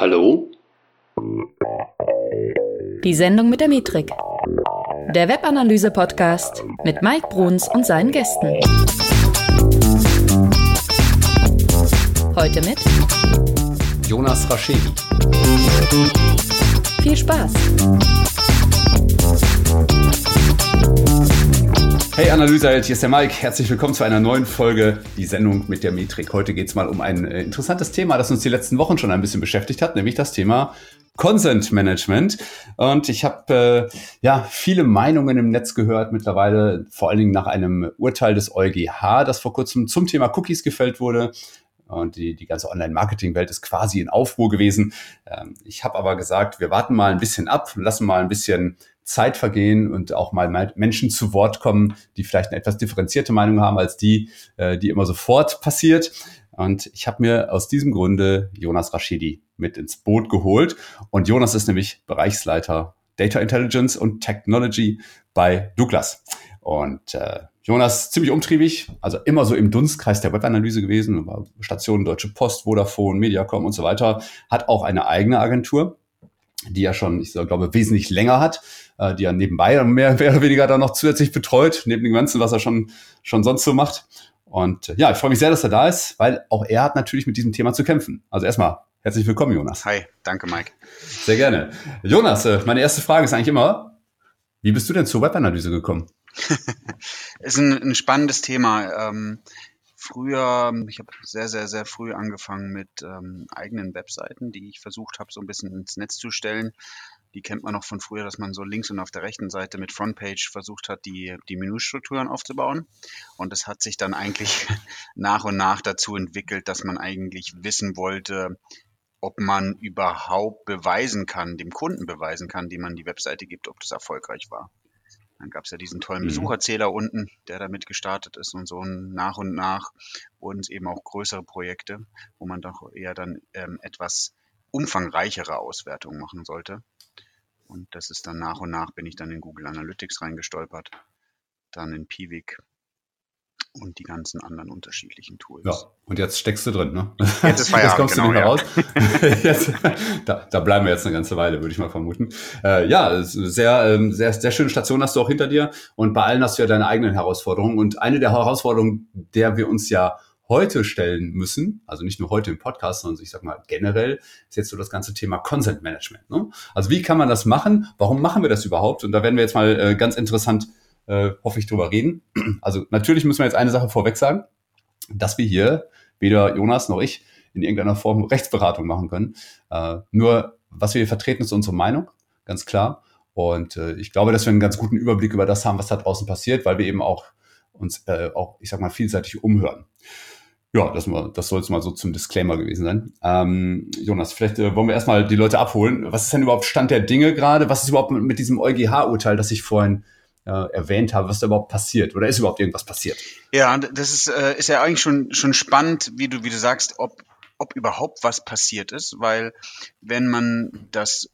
Hallo? Die Sendung mit der Metrik. Der Webanalyse-Podcast mit Mike Bruns und seinen Gästen. Heute mit Jonas Raschedi. viel Spaß. Hey Analyseheld, hier ist der Mike. Herzlich willkommen zu einer neuen Folge, die Sendung mit der Metrik. Heute geht es mal um ein äh, interessantes Thema, das uns die letzten Wochen schon ein bisschen beschäftigt hat, nämlich das Thema Consent Management. Und ich habe äh, ja viele Meinungen im Netz gehört mittlerweile, vor allen Dingen nach einem Urteil des EuGH, das vor kurzem zum Thema Cookies gefällt wurde. Und die, die ganze Online-Marketing-Welt ist quasi in Aufruhr gewesen. Ähm, ich habe aber gesagt, wir warten mal ein bisschen ab, lassen mal ein bisschen Zeit vergehen und auch mal Menschen zu Wort kommen, die vielleicht eine etwas differenzierte Meinung haben als die, äh, die immer sofort passiert. Und ich habe mir aus diesem Grunde Jonas Rashidi mit ins Boot geholt. Und Jonas ist nämlich Bereichsleiter Data Intelligence und Technology bei Douglas. Und äh, Jonas ziemlich umtriebig, also immer so im Dunstkreis der Webanalyse gewesen, war Station Deutsche Post, Vodafone, Mediacom und so weiter, hat auch eine eigene Agentur, die er schon, ich glaube, wesentlich länger hat, äh, die er nebenbei mehr, mehr oder weniger dann noch zusätzlich betreut, neben dem Ganzen, was er schon, schon sonst so macht. Und äh, ja, ich freue mich sehr, dass er da ist, weil auch er hat natürlich mit diesem Thema zu kämpfen. Also erstmal herzlich willkommen, Jonas. Hi, danke, Mike. Sehr gerne. Jonas, äh, meine erste Frage ist eigentlich immer, wie bist du denn zur Webanalyse gekommen? ist ein, ein spannendes Thema. Ähm, früher, ich habe sehr, sehr, sehr früh angefangen mit ähm, eigenen Webseiten, die ich versucht habe, so ein bisschen ins Netz zu stellen. Die kennt man noch von früher, dass man so links und auf der rechten Seite mit Frontpage versucht hat, die, die Menüstrukturen aufzubauen. Und es hat sich dann eigentlich nach und nach dazu entwickelt, dass man eigentlich wissen wollte, ob man überhaupt beweisen kann, dem Kunden beweisen kann, dem man die Webseite gibt, ob das erfolgreich war. Dann gab es ja diesen tollen mhm. Besucherzähler unten, der damit gestartet ist und so nach und nach wurden es eben auch größere Projekte, wo man doch eher dann ähm, etwas umfangreichere Auswertungen machen sollte. Und das ist dann nach und nach bin ich dann in Google Analytics reingestolpert, dann in Piwik und die ganzen anderen unterschiedlichen Tools. Ja, und jetzt steckst du drin, ne? Jetzt ist Feierabend, jetzt kommst genau, du nicht mehr ja. raus. jetzt, da, da bleiben wir jetzt eine ganze Weile, würde ich mal vermuten. Äh, ja, sehr, ähm, sehr, sehr schöne Station hast du auch hinter dir und bei allen hast du ja deine eigenen Herausforderungen und eine der Herausforderungen, der wir uns ja heute stellen müssen, also nicht nur heute im Podcast, sondern ich sag mal generell, ist jetzt so das ganze Thema Consent Management. Ne? Also wie kann man das machen? Warum machen wir das überhaupt? Und da werden wir jetzt mal äh, ganz interessant, äh, hoffe ich, drüber reden. Also natürlich müssen wir jetzt eine Sache vorweg sagen, dass wir hier weder Jonas noch ich in irgendeiner Form Rechtsberatung machen können. Äh, nur was wir hier vertreten, ist unsere Meinung, ganz klar. Und äh, ich glaube, dass wir einen ganz guten Überblick über das haben, was da draußen passiert, weil wir eben auch uns äh, auch, ich sag mal, vielseitig umhören. Ja, das, das soll es mal so zum Disclaimer gewesen sein. Ähm, Jonas, vielleicht äh, wollen wir erstmal die Leute abholen. Was ist denn überhaupt Stand der Dinge gerade? Was ist überhaupt mit, mit diesem EuGH-Urteil, das ich vorhin äh, erwähnt habe, was da überhaupt passiert? Oder ist überhaupt irgendwas passiert? Ja, das ist, äh, ist ja eigentlich schon, schon spannend, wie du, wie du sagst, ob, ob überhaupt was passiert ist, weil wenn man das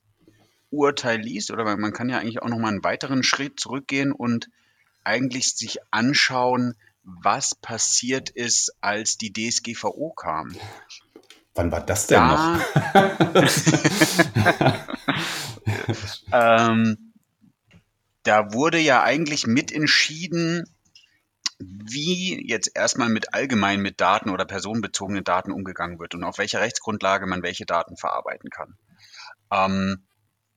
Urteil liest, oder man kann ja eigentlich auch noch mal einen weiteren Schritt zurückgehen und eigentlich sich anschauen, was passiert ist, als die DSGVO kam. Wann war das denn da, noch? ähm, da wurde ja eigentlich mitentschieden, wie jetzt erstmal mit allgemein mit Daten oder personenbezogenen Daten umgegangen wird und auf welcher Rechtsgrundlage man welche Daten verarbeiten kann. Ähm,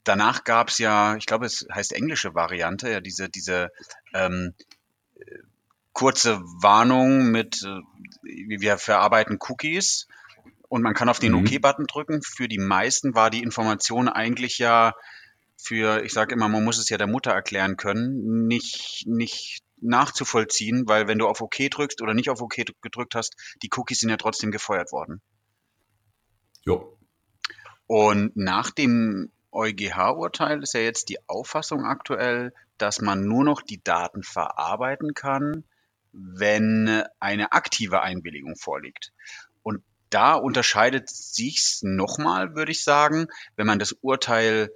danach gab es ja, ich glaube, es heißt englische Variante, ja, diese, diese ähm, kurze Warnung mit, äh, wir verarbeiten Cookies und man kann auf den mhm. OK-Button drücken. Für die meisten war die Information eigentlich ja für, ich sage immer, man muss es ja der Mutter erklären können, nicht, nicht nachzuvollziehen, weil wenn du auf OK drückst oder nicht auf OK gedrückt hast, die Cookies sind ja trotzdem gefeuert worden. Jo. Und nach dem EuGH-Urteil ist ja jetzt die Auffassung aktuell, dass man nur noch die Daten verarbeiten kann, wenn eine aktive Einwilligung vorliegt. Und da unterscheidet sich's nochmal, würde ich sagen, wenn man das Urteil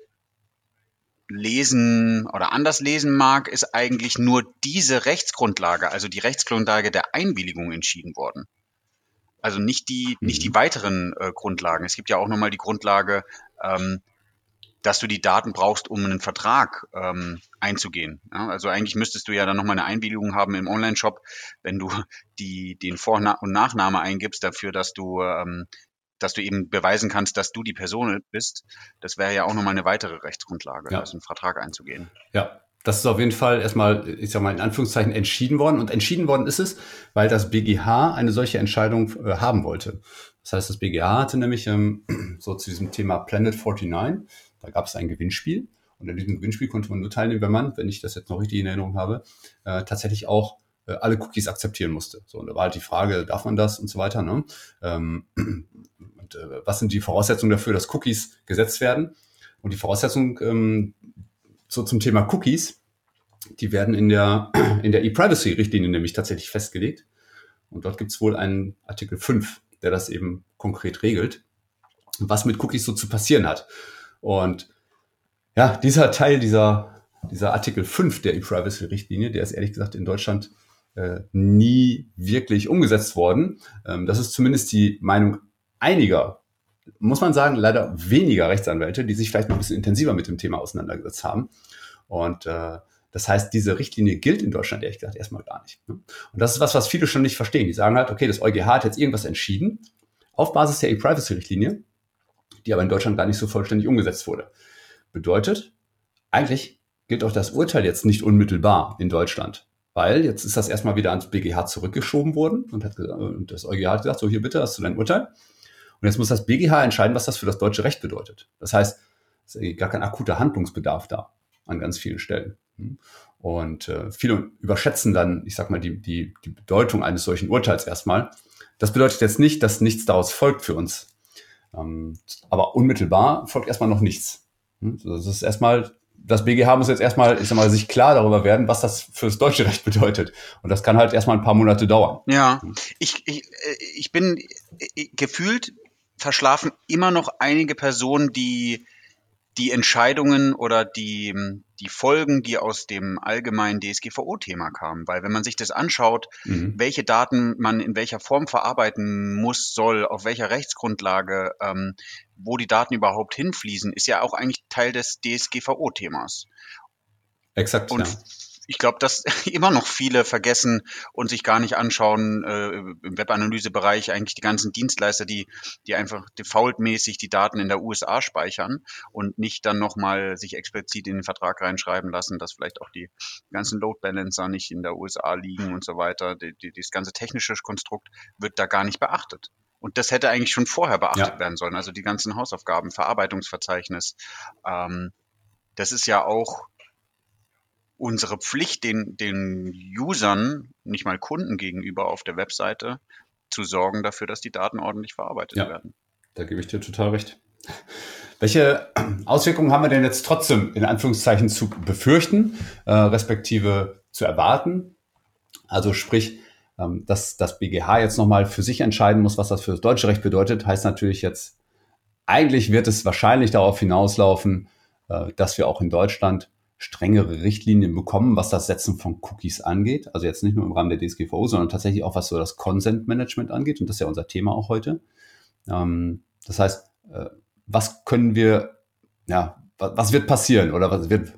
lesen oder anders lesen mag, ist eigentlich nur diese Rechtsgrundlage, also die Rechtsgrundlage der Einwilligung entschieden worden. Also nicht die, mhm. nicht die mhm. weiteren äh, Grundlagen. Es gibt ja auch nochmal die Grundlage, ähm, dass du die Daten brauchst, um einen Vertrag ähm, einzugehen. Ja, also eigentlich müsstest du ja dann nochmal eine Einwilligung haben im Online-Shop, wenn du die, den Vor- und Nachname eingibst dafür, dass du, ähm, dass du eben beweisen kannst, dass du die Person bist. Das wäre ja auch nochmal eine weitere Rechtsgrundlage, ja. also einen Vertrag einzugehen. Ja, das ist auf jeden Fall erstmal, ich sag mal in Anführungszeichen, entschieden worden. Und entschieden worden ist es, weil das BGH eine solche Entscheidung äh, haben wollte. Das heißt, das BGH hatte nämlich ähm, so zu diesem Thema Planet 49 da gab es ein Gewinnspiel und in diesem Gewinnspiel konnte man nur teilnehmen, wenn man, wenn ich das jetzt noch richtig in Erinnerung habe, äh, tatsächlich auch äh, alle Cookies akzeptieren musste. So, und da war halt die Frage, darf man das und so weiter. Ne? Ähm, äh, was sind die Voraussetzungen dafür, dass Cookies gesetzt werden? Und die Voraussetzungen ähm, so zum Thema Cookies, die werden in der, in der E-Privacy-Richtlinie nämlich tatsächlich festgelegt. Und dort gibt es wohl einen Artikel 5, der das eben konkret regelt, was mit Cookies so zu passieren hat. Und ja, dieser Teil dieser, dieser Artikel 5 der E-Privacy-Richtlinie, der ist ehrlich gesagt in Deutschland äh, nie wirklich umgesetzt worden. Ähm, das ist zumindest die Meinung einiger, muss man sagen, leider weniger Rechtsanwälte, die sich vielleicht noch ein bisschen intensiver mit dem Thema auseinandergesetzt haben. Und äh, das heißt, diese Richtlinie gilt in Deutschland ehrlich gesagt erstmal gar nicht. Ne? Und das ist was, was viele schon nicht verstehen. Die sagen halt, okay, das EuGH hat jetzt irgendwas entschieden auf Basis der E-Privacy-Richtlinie die aber in Deutschland gar nicht so vollständig umgesetzt wurde. Bedeutet, eigentlich gilt auch das Urteil jetzt nicht unmittelbar in Deutschland, weil jetzt ist das erstmal wieder ans BGH zurückgeschoben worden und, hat, und das EuGH hat gesagt, so hier bitte, hast du dein Urteil. Und jetzt muss das BGH entscheiden, was das für das deutsche Recht bedeutet. Das heißt, es ist gar kein akuter Handlungsbedarf da an ganz vielen Stellen. Und äh, viele überschätzen dann, ich sag mal, die, die, die Bedeutung eines solchen Urteils erstmal. Das bedeutet jetzt nicht, dass nichts daraus folgt für uns ähm, aber unmittelbar folgt erstmal noch nichts. Das ist erstmal, das BGH muss jetzt erstmal, ich sag mal, sich klar darüber werden, was das für das deutsche Recht bedeutet. Und das kann halt erstmal ein paar Monate dauern. Ja, hm? ich, ich, äh, ich bin äh, gefühlt verschlafen immer noch einige Personen, die die Entscheidungen oder die, die Folgen, die aus dem allgemeinen DSGVO-Thema kamen. Weil wenn man sich das anschaut, mhm. welche Daten man in welcher Form verarbeiten muss, soll, auf welcher Rechtsgrundlage, ähm, wo die Daten überhaupt hinfließen, ist ja auch eigentlich Teil des DSGVO-Themas. Exakt. Und ja ich glaube, dass immer noch viele vergessen und sich gar nicht anschauen äh, im Webanalysebereich eigentlich die ganzen Dienstleister, die, die einfach defaultmäßig die Daten in der USA speichern und nicht dann nochmal sich explizit in den Vertrag reinschreiben lassen, dass vielleicht auch die ganzen Load Balancer nicht in der USA liegen und so weiter. Die, die, das ganze technische Konstrukt wird da gar nicht beachtet. Und das hätte eigentlich schon vorher beachtet ja. werden sollen. Also die ganzen Hausaufgaben, Verarbeitungsverzeichnis. Ähm, das ist ja auch unsere Pflicht, den, den Usern, nicht mal Kunden gegenüber auf der Webseite, zu sorgen dafür, dass die Daten ordentlich verarbeitet ja, werden. Da gebe ich dir total recht. Welche Auswirkungen haben wir denn jetzt trotzdem in Anführungszeichen zu befürchten, äh, respektive zu erwarten? Also sprich, ähm, dass das BGH jetzt nochmal für sich entscheiden muss, was das für das deutsche Recht bedeutet, heißt natürlich jetzt, eigentlich wird es wahrscheinlich darauf hinauslaufen, äh, dass wir auch in Deutschland strengere Richtlinien bekommen, was das Setzen von Cookies angeht. Also jetzt nicht nur im Rahmen der DSGVO, sondern tatsächlich auch was so das Consent Management angeht. Und das ist ja unser Thema auch heute. Ähm, das heißt, äh, was können wir, ja, was wird passieren oder was wird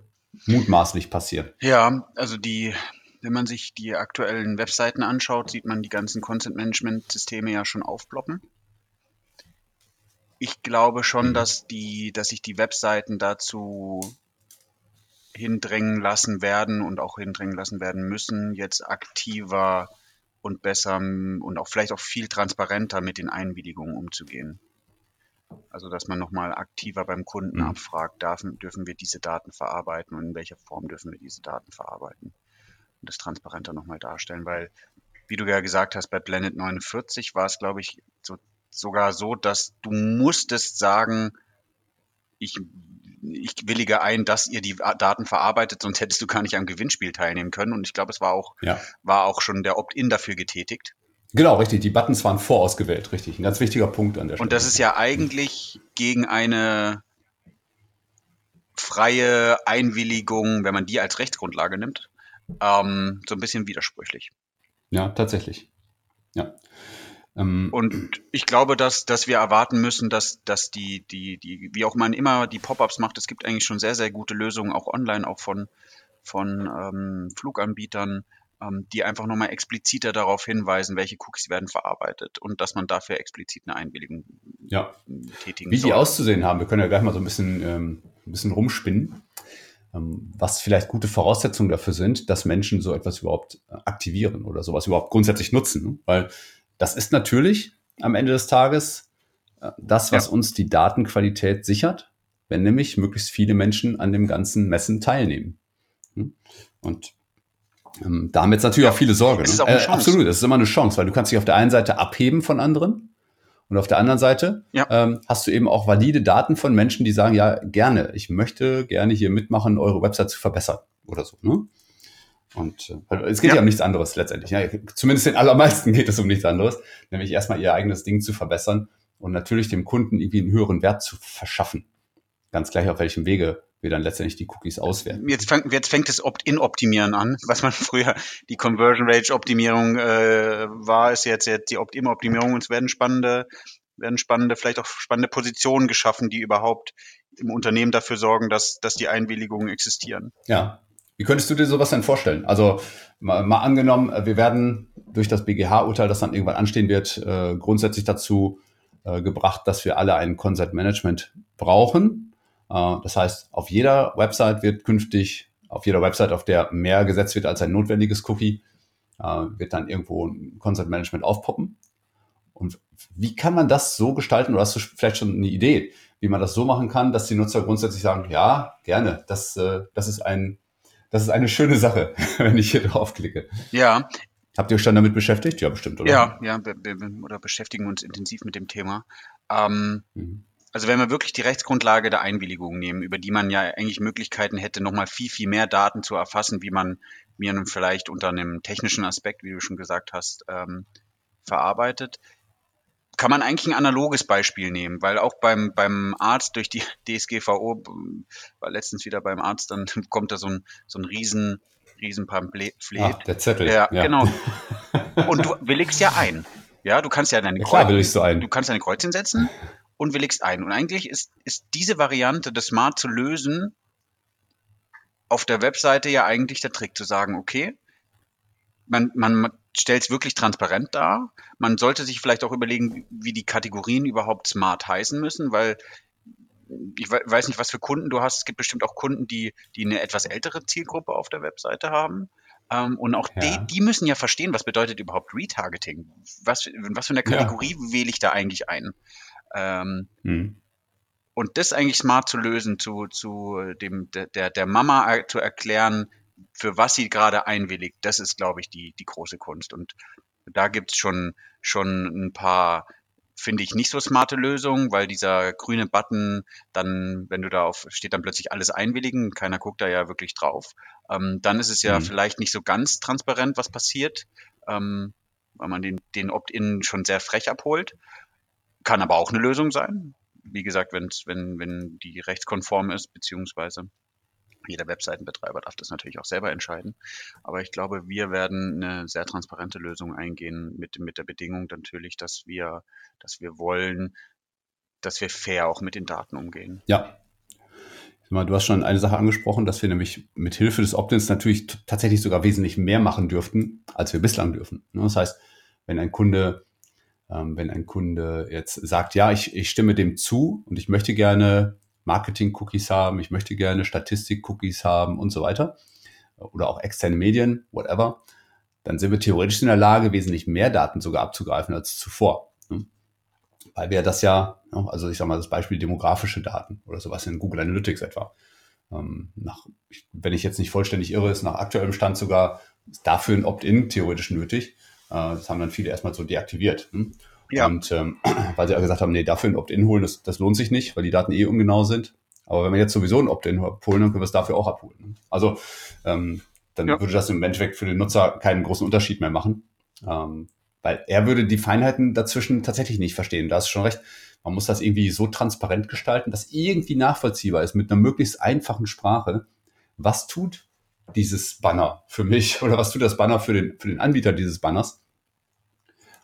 mutmaßlich passieren? Ja, also die, wenn man sich die aktuellen Webseiten anschaut, sieht man die ganzen Consent Management Systeme ja schon aufploppen. Ich glaube schon, mhm. dass die, dass sich die Webseiten dazu hindrängen lassen werden und auch hindrängen lassen werden müssen, jetzt aktiver und besser und auch vielleicht auch viel transparenter mit den Einwilligungen umzugehen. Also dass man nochmal aktiver beim Kunden mhm. abfragt, darf, dürfen wir diese Daten verarbeiten und in welcher Form dürfen wir diese Daten verarbeiten. Und das transparenter nochmal darstellen, weil, wie du ja gesagt hast, bei Blended 49 war es, glaube ich, so, sogar so, dass du musstest sagen, ich ich willige ein, dass ihr die Daten verarbeitet, sonst hättest du gar nicht am Gewinnspiel teilnehmen können. Und ich glaube, es war auch, ja. war auch schon der Opt-in dafür getätigt. Genau, richtig. Die Buttons waren vorausgewählt, richtig. Ein ganz wichtiger Punkt an der Stelle. Und das ist ja eigentlich gegen eine freie Einwilligung, wenn man die als Rechtsgrundlage nimmt, ähm, so ein bisschen widersprüchlich. Ja, tatsächlich. Ja. Ähm, und ich glaube, dass, dass wir erwarten müssen, dass, dass die, die, die, wie auch man immer die Pop-ups macht, es gibt eigentlich schon sehr, sehr gute Lösungen, auch online, auch von, von ähm, Fluganbietern, ähm, die einfach nochmal expliziter darauf hinweisen, welche Cookies werden verarbeitet und dass man dafür explizit eine Einwilligung ja. tätigen Wie soll. die auszusehen haben, wir können ja gleich mal so ein bisschen, ähm, ein bisschen rumspinnen, ähm, was vielleicht gute Voraussetzungen dafür sind, dass Menschen so etwas überhaupt äh, aktivieren oder sowas überhaupt grundsätzlich nutzen. Ne? Weil das ist natürlich am Ende des Tages äh, das, was ja. uns die Datenqualität sichert, wenn nämlich möglichst viele Menschen an dem ganzen Messen teilnehmen. Hm? Und ähm, damit natürlich auch viele Sorge. Ne? Äh, absolut, das ist immer eine Chance, weil du kannst dich auf der einen Seite abheben von anderen und auf der anderen Seite ja. ähm, hast du eben auch valide Daten von Menschen, die sagen, ja, gerne, ich möchte gerne hier mitmachen, eure Website zu verbessern oder so. Ne? Und äh, es geht ja. ja um nichts anderes letztendlich. Ja, zumindest den allermeisten geht es um nichts anderes, nämlich erstmal ihr eigenes Ding zu verbessern und natürlich dem Kunden irgendwie einen höheren Wert zu verschaffen. Ganz gleich auf welchem Wege wir dann letztendlich die Cookies auswerten. Jetzt, fang, jetzt fängt das Opt-in-Optimieren an, was man früher die Conversion Rate Optimierung äh, war, ist jetzt, jetzt die Opt-in-Optimierung und es werden spannende, werden spannende, vielleicht auch spannende Positionen geschaffen, die überhaupt im Unternehmen dafür sorgen, dass, dass die Einwilligungen existieren. Ja, wie könntest du dir sowas denn vorstellen? Also mal, mal angenommen, äh, wir werden durch das BGH-Urteil, das dann irgendwann anstehen wird, äh, grundsätzlich dazu äh, gebracht, dass wir alle ein Consent Management brauchen. Äh, das heißt, auf jeder Website wird künftig, auf jeder Website, auf der mehr gesetzt wird als ein notwendiges Cookie, äh, wird dann irgendwo ein Consent Management aufpoppen. Und wie kann man das so gestalten, oder hast du vielleicht schon eine Idee, wie man das so machen kann, dass die Nutzer grundsätzlich sagen, ja, gerne, das, äh, das ist ein das ist eine schöne Sache, wenn ich hier draufklicke. Ja. Habt ihr euch schon damit beschäftigt? Ja, bestimmt, oder? Ja, ja, oder beschäftigen uns intensiv mit dem Thema. Ähm, mhm. Also wenn wir wirklich die Rechtsgrundlage der Einwilligung nehmen, über die man ja eigentlich Möglichkeiten hätte, nochmal viel, viel mehr Daten zu erfassen, wie man mir vielleicht unter einem technischen Aspekt, wie du schon gesagt hast, ähm, verarbeitet, kann man eigentlich ein analoges Beispiel nehmen, weil auch beim, beim Arzt durch die DSGVO, war letztens wieder beim Arzt, dann kommt da so ein, so ein riesen, riesen Pamphlet. Ach, der Zettel. Ja, ja, genau. Und du willigst ja ein. Ja, du kannst ja deine, ja, klar, Kreuz, ein. du kannst deine Kreuzchen setzen und willigst ein. Und eigentlich ist, ist diese Variante, das Smart zu lösen, auf der Webseite ja eigentlich der Trick, zu sagen, okay, man, man stellt es wirklich transparent dar. Man sollte sich vielleicht auch überlegen, wie die Kategorien überhaupt smart heißen müssen, weil ich weiß nicht, was für Kunden du hast. Es gibt bestimmt auch Kunden, die, die eine etwas ältere Zielgruppe auf der Webseite haben. Ähm, und auch ja. die, die müssen ja verstehen, was bedeutet überhaupt Retargeting. Was, was für eine Kategorie ja. wähle ich da eigentlich ein? Ähm, hm. Und das eigentlich smart zu lösen, zu, zu dem, der, der Mama zu erklären, für was sie gerade einwilligt, das ist, glaube ich, die, die große Kunst. Und da gibt's schon, schon ein paar, finde ich, nicht so smarte Lösungen, weil dieser grüne Button dann, wenn du da auf, steht dann plötzlich alles einwilligen, keiner guckt da ja wirklich drauf. Ähm, dann ist es ja mhm. vielleicht nicht so ganz transparent, was passiert, ähm, weil man den, den Opt-in schon sehr frech abholt. Kann aber auch eine Lösung sein. Wie gesagt, wenn's, wenn, wenn die rechtskonform ist, beziehungsweise jeder Webseitenbetreiber darf das natürlich auch selber entscheiden. Aber ich glaube, wir werden eine sehr transparente Lösung eingehen mit, mit der Bedingung natürlich, dass wir, dass wir wollen, dass wir fair auch mit den Daten umgehen. Ja. Du hast schon eine Sache angesprochen, dass wir nämlich mit Hilfe des Opt-ins natürlich tatsächlich sogar wesentlich mehr machen dürften, als wir bislang dürfen. Ne, das heißt, wenn ein Kunde, ähm, wenn ein Kunde jetzt sagt, ja, ich, ich stimme dem zu und ich möchte gerne Marketing-Cookies haben, ich möchte gerne Statistik-Cookies haben und so weiter. Oder auch externe Medien, whatever. Dann sind wir theoretisch in der Lage, wesentlich mehr Daten sogar abzugreifen als zuvor. Ne? Weil wir das ja, also ich sage mal das Beispiel demografische Daten oder sowas in Google Analytics etwa. Ähm, nach, wenn ich jetzt nicht vollständig irre, ist nach aktuellem Stand sogar dafür ein Opt-in theoretisch nötig. Äh, das haben dann viele erstmal so deaktiviert. Ne? Ja. Und ähm, weil sie auch gesagt haben, nee, dafür ein Opt-in holen, das, das lohnt sich nicht, weil die Daten eh ungenau sind. Aber wenn wir jetzt sowieso ein Opt-in abholen, dann können wir es dafür auch abholen. Also ähm, dann ja. würde das im Endeffekt für den Nutzer keinen großen Unterschied mehr machen. Ähm, weil er würde die Feinheiten dazwischen tatsächlich nicht verstehen. Da du schon recht. Man muss das irgendwie so transparent gestalten, dass irgendwie nachvollziehbar ist mit einer möglichst einfachen Sprache. Was tut dieses Banner für mich oder was tut das Banner für den, für den Anbieter dieses Banners?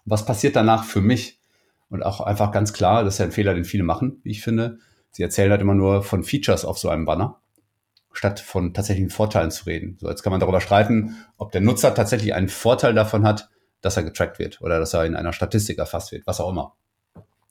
Was passiert danach für mich? Und auch einfach ganz klar, das ist ja ein Fehler, den viele machen, wie ich finde. Sie erzählen halt immer nur von Features auf so einem Banner, statt von tatsächlichen Vorteilen zu reden. So, jetzt kann man darüber streiten, ob der Nutzer tatsächlich einen Vorteil davon hat, dass er getrackt wird oder dass er in einer Statistik erfasst wird, was auch immer.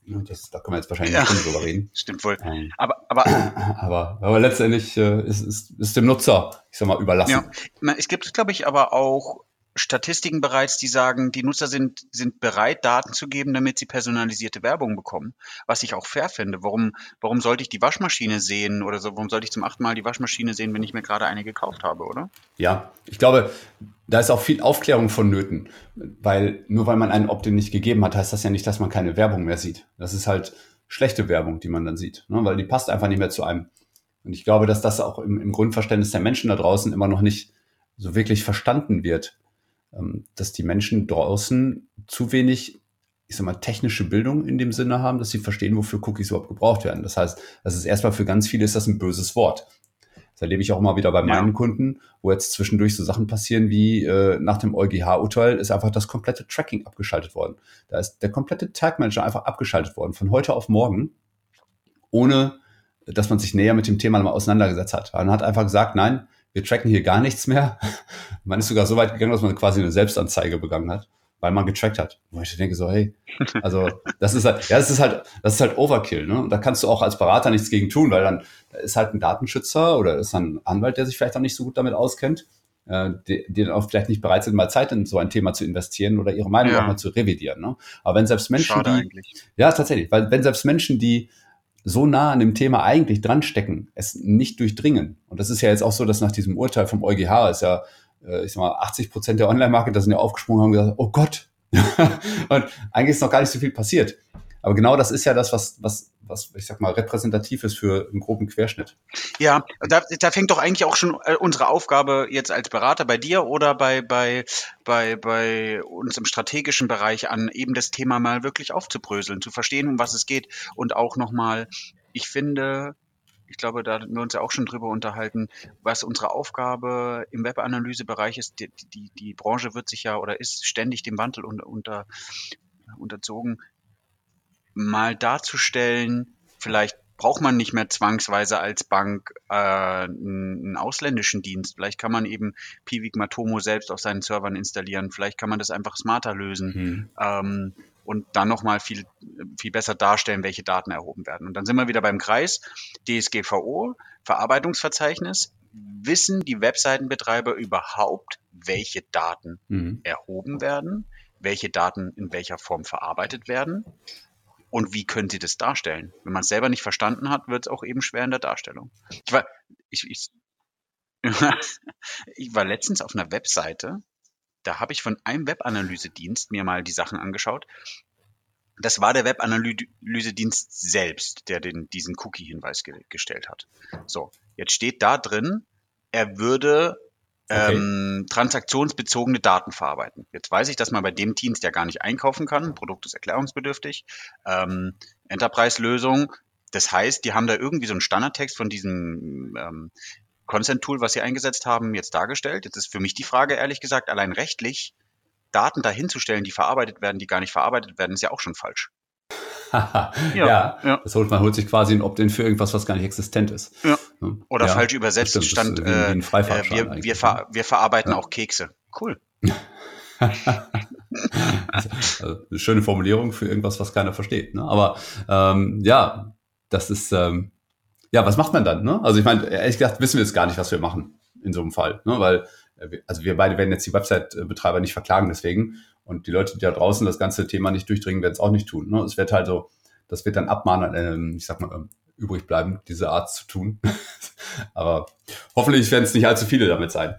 Das, da können wir jetzt wahrscheinlich ja, nicht drüber reden. Stimmt wohl. Ähm, aber, aber, aber, aber letztendlich äh, ist, ist, ist dem Nutzer, ich sag mal, überlassen. Ja, es gibt, glaube ich, aber auch Statistiken bereits, die sagen, die Nutzer sind, sind bereit, Daten zu geben, damit sie personalisierte Werbung bekommen. Was ich auch fair finde. Warum, warum sollte ich die Waschmaschine sehen oder so? Warum sollte ich zum achten Mal die Waschmaschine sehen, wenn ich mir gerade eine gekauft habe, oder? Ja, ich glaube, da ist auch viel Aufklärung vonnöten. Weil nur weil man einen Opt-in nicht gegeben hat, heißt das ja nicht, dass man keine Werbung mehr sieht. Das ist halt schlechte Werbung, die man dann sieht. Ne? Weil die passt einfach nicht mehr zu einem. Und ich glaube, dass das auch im, im Grundverständnis der Menschen da draußen immer noch nicht so wirklich verstanden wird dass die Menschen draußen zu wenig, ich sag mal, technische Bildung in dem Sinne haben, dass sie verstehen, wofür Cookies überhaupt gebraucht werden. Das heißt, das ist erstmal für ganz viele ist das ein böses Wort. Das erlebe ich auch immer wieder bei meinen ja. Kunden, wo jetzt zwischendurch so Sachen passieren wie äh, nach dem EuGH-Urteil ist einfach das komplette Tracking abgeschaltet worden. Da ist der komplette Tag Manager einfach abgeschaltet worden, von heute auf morgen, ohne dass man sich näher mit dem Thema mal auseinandergesetzt hat. Man hat einfach gesagt, nein, wir tracken hier gar nichts mehr. Man ist sogar so weit gegangen, dass man quasi eine Selbstanzeige begangen hat, weil man getrackt hat. Wo ich denke so, hey, also das ist halt, ja, das ist halt, das ist halt Overkill, ne? Und da kannst du auch als Berater nichts gegen tun, weil dann ist halt ein Datenschützer oder ist ein Anwalt, der sich vielleicht auch nicht so gut damit auskennt, äh, die, die dann auch vielleicht nicht bereit sind, mal Zeit in so ein Thema zu investieren oder ihre Meinung ja. auch mal zu revidieren. Ne? Aber wenn selbst Menschen, Schade die, eigentlich. ja, tatsächlich, weil wenn selbst Menschen, die so nah an dem Thema eigentlich dranstecken, es nicht durchdringen. Und das ist ja jetzt auch so, dass nach diesem Urteil vom EuGH ist ja, äh, ich sag mal, 80 Prozent der Online-Marketer sind ja aufgesprungen und haben gesagt, oh Gott. und eigentlich ist noch gar nicht so viel passiert. Aber genau das ist ja das, was, was, was ich sag mal, repräsentativ ist für einen groben Querschnitt. Ja, da, da fängt doch eigentlich auch schon äh, unsere Aufgabe jetzt als Berater bei dir oder bei, bei, bei, bei uns im strategischen Bereich an, eben das Thema mal wirklich aufzubröseln, zu verstehen, um was es geht und auch nochmal, ich finde, ich glaube, da haben wir uns ja auch schon drüber unterhalten, was unsere Aufgabe im Webanalysebereich ist. Die, die, die Branche wird sich ja oder ist ständig dem Wandel unter, unter, unterzogen mal darzustellen, vielleicht braucht man nicht mehr zwangsweise als Bank äh, einen ausländischen Dienst. Vielleicht kann man eben Pivik Matomo selbst auf seinen Servern installieren. Vielleicht kann man das einfach smarter lösen mhm. ähm, und dann nochmal viel, viel besser darstellen, welche Daten erhoben werden. Und dann sind wir wieder beim Kreis. DSGVO, Verarbeitungsverzeichnis. Wissen die Webseitenbetreiber überhaupt, welche Daten mhm. erhoben werden? welche Daten in welcher Form verarbeitet werden und wie können Sie das darstellen? Wenn man es selber nicht verstanden hat, wird es auch eben schwer in der Darstellung. Ich war, ich, ich, ich war letztens auf einer Webseite, da habe ich von einem Webanalysedienst mir mal die Sachen angeschaut. Das war der Webanalysedienst selbst, der den, diesen Cookie-Hinweis ge gestellt hat. So, jetzt steht da drin, er würde ähm, transaktionsbezogene Daten verarbeiten. Jetzt weiß ich, dass man bei dem Dienst ja gar nicht einkaufen kann. Produkt ist erklärungsbedürftig. Ähm, Enterprise-Lösung. Das heißt, die haben da irgendwie so einen Standardtext von diesem ähm, Consent-Tool, was sie eingesetzt haben, jetzt dargestellt. Jetzt ist für mich die Frage, ehrlich gesagt, allein rechtlich Daten dahinzustellen, die verarbeitet werden, die gar nicht verarbeitet werden, ist ja auch schon falsch. ja, ja, ja, Das holt, man holt sich quasi ein Opt-in für irgendwas, was gar nicht existent ist. Ja. Oder ja, falsch übersetzt stimmt, stand, äh, wir, wir, ver wir, verarbeiten auch Kekse. Cool. also, eine schöne Formulierung für irgendwas, was keiner versteht. Ne? Aber ähm, ja, das ist, ähm, ja, was macht man dann? Ne? Also ich meine, ehrlich gesagt wissen wir jetzt gar nicht, was wir machen in so einem Fall, ne? weil äh, also wir beide werden jetzt die Website-Betreiber nicht verklagen deswegen. Und die Leute, die da draußen das ganze Thema nicht durchdringen, werden es auch nicht tun. Ne? Es wird halt so, das wird dann abmahnen, ähm, ich sag mal, ähm, übrig bleiben, diese Art zu tun. Aber hoffentlich werden es nicht allzu viele damit sein.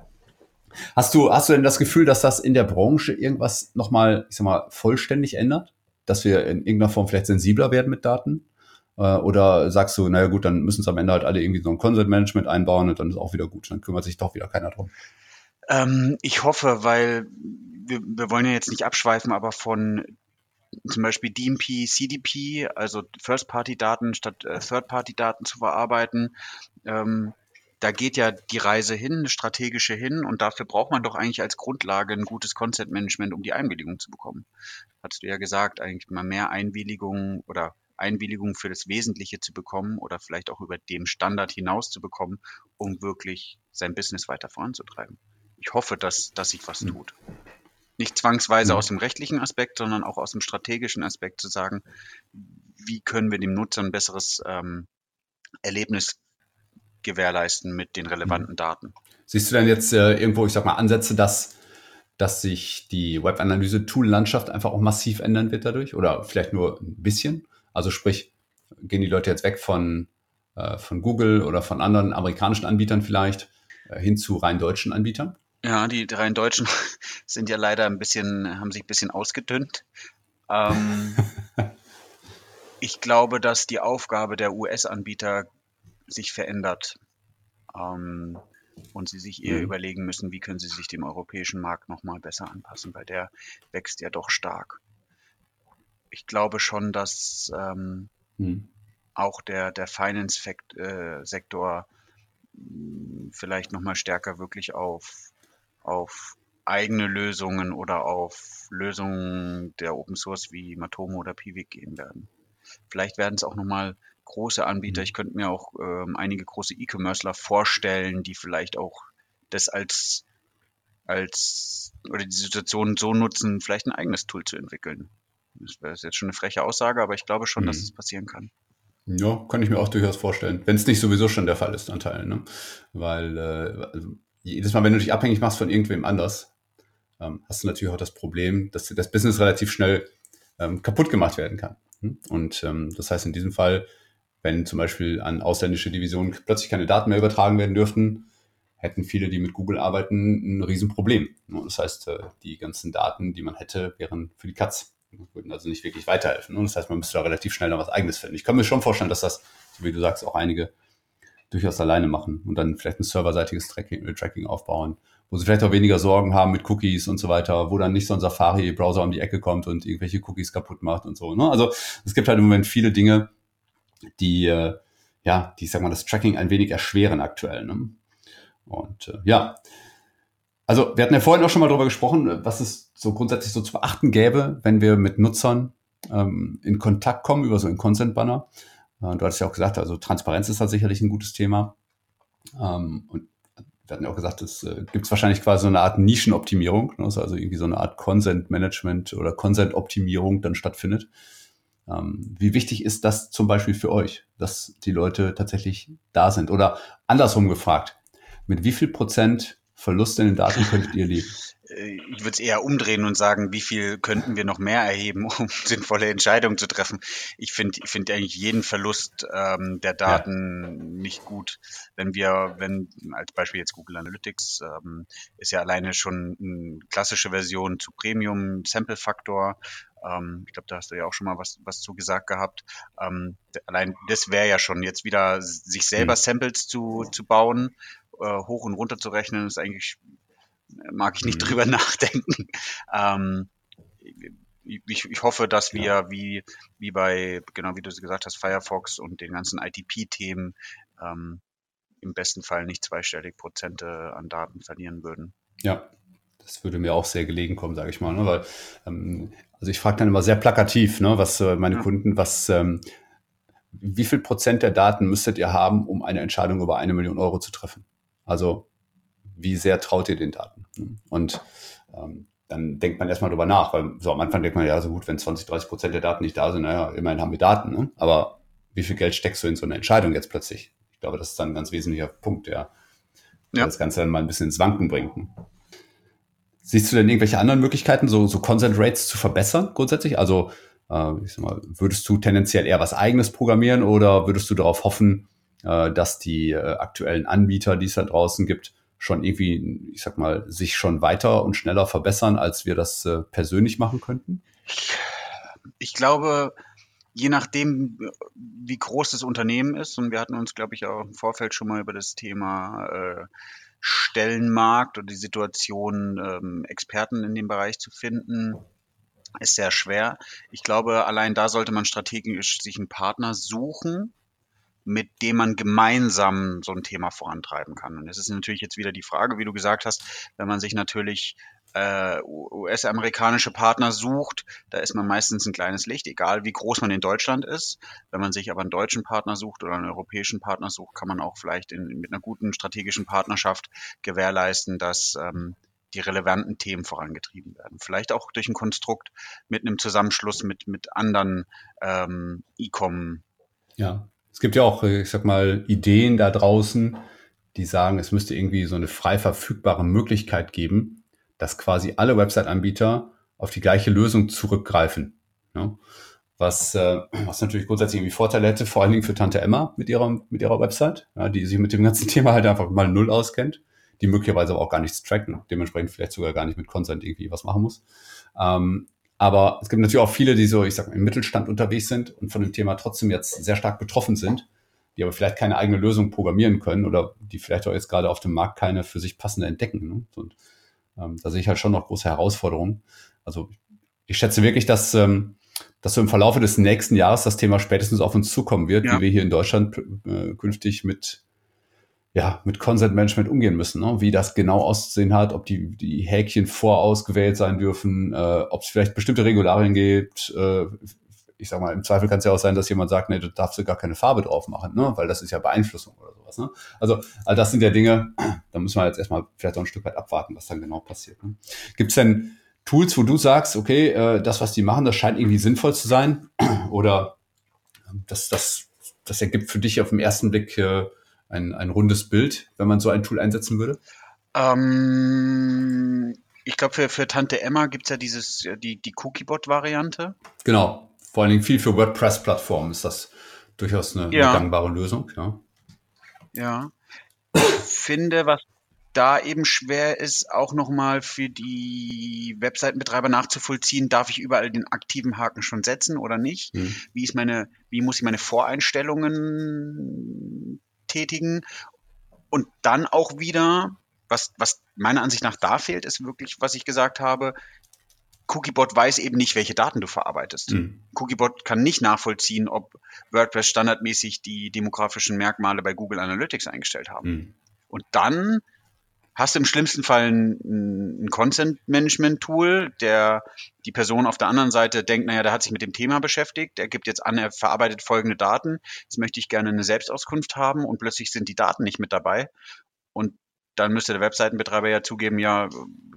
Hast du, hast du denn das Gefühl, dass das in der Branche irgendwas nochmal, ich sag mal, vollständig ändert? Dass wir in irgendeiner Form vielleicht sensibler werden mit Daten? Äh, oder sagst du, naja gut, dann müssen es am Ende halt alle irgendwie so ein Consent-Management einbauen und dann ist auch wieder gut. Dann kümmert sich doch wieder keiner drum. Ähm, ich hoffe, weil wir, wir wollen ja jetzt nicht abschweifen, aber von zum Beispiel DMP, CDP, also First-Party-Daten statt äh, Third-Party-Daten zu verarbeiten, ähm, da geht ja die Reise hin, eine strategische hin und dafür braucht man doch eigentlich als Grundlage ein gutes Content Management, um die Einwilligung zu bekommen. Hattest du ja gesagt, eigentlich mal mehr Einwilligung oder Einwilligung für das Wesentliche zu bekommen oder vielleicht auch über dem Standard hinaus zu bekommen, um wirklich sein Business weiter voranzutreiben. Ich hoffe, dass, dass sich was mhm. Nicht zwangsweise mhm. aus dem rechtlichen Aspekt, sondern auch aus dem strategischen Aspekt zu sagen, wie können wir dem Nutzer ein besseres ähm, Erlebnis gewährleisten mit den relevanten mhm. Daten. Siehst du denn jetzt äh, irgendwo, ich sag mal, Ansätze, dass, dass sich die Webanalyse-Tool-Landschaft einfach auch massiv ändern wird dadurch? Oder vielleicht nur ein bisschen? Also sprich, gehen die Leute jetzt weg von, äh, von Google oder von anderen amerikanischen Anbietern vielleicht äh, hin zu rein deutschen Anbietern? Ja, die rein deutschen sind ja leider ein bisschen, haben sich ein bisschen ausgedünnt. Ähm, ich glaube, dass die Aufgabe der US-Anbieter sich verändert ähm, und sie sich eher mhm. überlegen müssen, wie können sie sich dem europäischen Markt nochmal besser anpassen, weil der wächst ja doch stark. Ich glaube schon, dass ähm, mhm. auch der, der Finance-Sektor äh, vielleicht nochmal stärker wirklich auf, auf eigene Lösungen oder auf Lösungen der Open Source wie Matomo oder Piwik gehen werden. Vielleicht werden es auch nochmal große Anbieter. Mhm. Ich könnte mir auch ähm, einige große E-Commercer vorstellen, die vielleicht auch das als, als oder die Situation so nutzen, vielleicht ein eigenes Tool zu entwickeln. Das wäre jetzt schon eine freche Aussage, aber ich glaube schon, mhm. dass es passieren kann. Ja, kann ich mir auch durchaus vorstellen, wenn es nicht sowieso schon der Fall ist an Teilen. Ne? Weil äh, also jedes Mal, wenn du dich abhängig machst von irgendwem anders, ähm, hast du natürlich auch das Problem, dass das Business relativ schnell ähm, kaputt gemacht werden kann. Hm? Und ähm, das heißt in diesem Fall, wenn zum Beispiel an ausländische Divisionen plötzlich keine Daten mehr übertragen werden dürften, hätten viele, die mit Google arbeiten, ein Riesenproblem. Das heißt, äh, die ganzen Daten, die man hätte, wären für die Katz. Würden also nicht wirklich weiterhelfen. Das heißt, man müsste da relativ schnell noch was Eigenes finden. Ich kann mir schon vorstellen, dass das, so wie du sagst, auch einige durchaus alleine machen und dann vielleicht ein serverseitiges Tracking, äh, Tracking aufbauen, wo sie vielleicht auch weniger Sorgen haben mit Cookies und so weiter, wo dann nicht so ein Safari-Browser um die Ecke kommt und irgendwelche Cookies kaputt macht und so. Ne? Also es gibt halt im Moment viele Dinge, die, äh, ja, die, sag mal, das Tracking ein wenig erschweren aktuell. Ne? Und äh, ja, also wir hatten ja vorhin auch schon mal darüber gesprochen, was es so grundsätzlich so zu beachten gäbe, wenn wir mit Nutzern ähm, in Kontakt kommen über so einen Consent-Banner. Äh, du hattest ja auch gesagt, also Transparenz ist da sicherlich ein gutes Thema. Ähm, und wir hatten ja auch gesagt, es äh, gibt wahrscheinlich quasi so eine Art Nischenoptimierung, ne? also irgendwie so eine Art Consent-Management oder Consent-Optimierung dann stattfindet. Ähm, wie wichtig ist das zum Beispiel für euch, dass die Leute tatsächlich da sind? Oder andersrum gefragt, mit wie viel Prozent Verlust in den Daten könntet ihr leben? Äh, ich würde es eher umdrehen und sagen, wie viel könnten wir noch mehr erheben, um sinnvolle Entscheidungen zu treffen. Ich finde ich finde eigentlich jeden Verlust ähm, der Daten ja. nicht gut. Wenn wir, wenn als Beispiel jetzt Google Analytics ähm, ist ja alleine schon eine klassische Version zu Premium Sample Faktor. Ähm, ich glaube, da hast du ja auch schon mal was, was zu gesagt gehabt. Ähm, allein das wäre ja schon jetzt wieder sich selber mhm. Samples zu, zu bauen, äh, hoch und runter zu rechnen, ist eigentlich mag ich nicht mhm. drüber nachdenken. Ähm, ich, ich, hoffe, dass wir ja. wie, wie bei, genau wie du gesagt hast, Firefox und den ganzen ITP-Themen ähm, im besten Fall nicht zweistellig Prozente an Daten verlieren würden. Ja, das würde mir auch sehr gelegen kommen, sage ich mal. Ne? Weil, ähm, also ich frage dann immer sehr plakativ, ne, was äh, meine ja. Kunden, was, ähm, wie viel Prozent der Daten müsstet ihr haben, um eine Entscheidung über eine Million Euro zu treffen? Also wie sehr traut ihr den Daten? Und ähm, dann denkt man erstmal drüber nach, weil so am Anfang denkt man, ja, so gut, wenn 20, 30 Prozent der Daten nicht da sind, naja, immerhin haben wir Daten, ne? aber wie viel Geld steckst du in so eine Entscheidung jetzt plötzlich? Ich glaube, das ist dann ein ganz wesentlicher Punkt, der, ja. das Ganze dann mal ein bisschen ins Wanken bringt. Ne? Siehst du denn irgendwelche anderen Möglichkeiten, so, so Consent Rates zu verbessern grundsätzlich? Also, äh, ich sag mal, würdest du tendenziell eher was eigenes programmieren oder würdest du darauf hoffen, äh, dass die äh, aktuellen Anbieter, die es da draußen gibt, schon irgendwie, ich sag mal, sich schon weiter und schneller verbessern, als wir das äh, persönlich machen könnten? Ich glaube, je nachdem, wie groß das Unternehmen ist, und wir hatten uns, glaube ich, auch im Vorfeld schon mal über das Thema äh, Stellenmarkt oder die Situation, ähm, Experten in dem Bereich zu finden, ist sehr schwer. Ich glaube, allein da sollte man strategisch sich einen Partner suchen, mit dem man gemeinsam so ein Thema vorantreiben kann. Und es ist natürlich jetzt wieder die Frage, wie du gesagt hast, wenn man sich natürlich äh, US-amerikanische Partner sucht, da ist man meistens ein kleines Licht, egal wie groß man in Deutschland ist. Wenn man sich aber einen deutschen Partner sucht oder einen europäischen Partner sucht, kann man auch vielleicht in, mit einer guten strategischen Partnerschaft gewährleisten, dass ähm, die relevanten Themen vorangetrieben werden. Vielleicht auch durch ein Konstrukt mit einem Zusammenschluss mit, mit anderen ähm, E-Com. Ja, gibt ja auch, ich sag mal, Ideen da draußen, die sagen, es müsste irgendwie so eine frei verfügbare Möglichkeit geben, dass quasi alle Website-Anbieter auf die gleiche Lösung zurückgreifen. Ja? Was, äh, was natürlich grundsätzlich irgendwie Vorteile hätte, vor allen Dingen für Tante Emma mit ihrer, mit ihrer Website, ja, die sich mit dem ganzen Thema halt einfach mal null auskennt die möglicherweise aber auch gar nichts tracken, dementsprechend vielleicht sogar gar nicht mit Consent irgendwie was machen muss. Ähm, aber es gibt natürlich auch viele, die so, ich sag mal, im Mittelstand unterwegs sind und von dem Thema trotzdem jetzt sehr stark betroffen sind, die aber vielleicht keine eigene Lösung programmieren können oder die vielleicht auch jetzt gerade auf dem Markt keine für sich passende entdecken. Ne? Und ähm, da sehe ich halt schon noch große Herausforderungen. Also ich schätze wirklich, dass, ähm, dass so im Verlaufe des nächsten Jahres das Thema spätestens auf uns zukommen wird, ja. wie wir hier in Deutschland äh, künftig mit ja, mit Consent Management umgehen müssen, ne? wie das genau auszusehen hat, ob die, die Häkchen vorausgewählt sein dürfen, äh, ob es vielleicht bestimmte Regularien gibt. Äh, ich sag mal, im Zweifel kann es ja auch sein, dass jemand sagt, nee, du darfst du gar keine Farbe drauf machen, ne? weil das ist ja Beeinflussung oder sowas. Ne? Also all das sind ja Dinge, da müssen wir jetzt erstmal vielleicht auch ein Stück weit abwarten, was dann genau passiert. Ne? Gibt es denn Tools, wo du sagst, okay, äh, das, was die machen, das scheint irgendwie sinnvoll zu sein oder das, das, das ergibt für dich auf den ersten Blick äh, ein, ein rundes Bild, wenn man so ein Tool einsetzen würde? Ähm, ich glaube, für, für Tante Emma gibt es ja dieses, die, die Cookiebot-Variante. Genau. Vor allen Dingen viel für WordPress-Plattformen ist das durchaus eine, ja. eine gangbare Lösung. Ja. ja. Ich finde, was da eben schwer ist, auch nochmal für die Webseitenbetreiber nachzuvollziehen, darf ich überall den aktiven Haken schon setzen oder nicht? Hm. Wie ist meine, wie muss ich meine Voreinstellungen tätigen und dann auch wieder, was, was meiner Ansicht nach da fehlt, ist wirklich, was ich gesagt habe, Cookiebot weiß eben nicht, welche Daten du verarbeitest. Mhm. Cookiebot kann nicht nachvollziehen, ob WordPress standardmäßig die demografischen Merkmale bei Google Analytics eingestellt haben. Mhm. Und dann hast du im schlimmsten Fall ein, ein Consent-Management-Tool, der die Person auf der anderen Seite denkt, naja, der hat sich mit dem Thema beschäftigt, er gibt jetzt an, er verarbeitet folgende Daten, jetzt möchte ich gerne eine Selbstauskunft haben und plötzlich sind die Daten nicht mit dabei. Und dann müsste der Webseitenbetreiber ja zugeben, ja,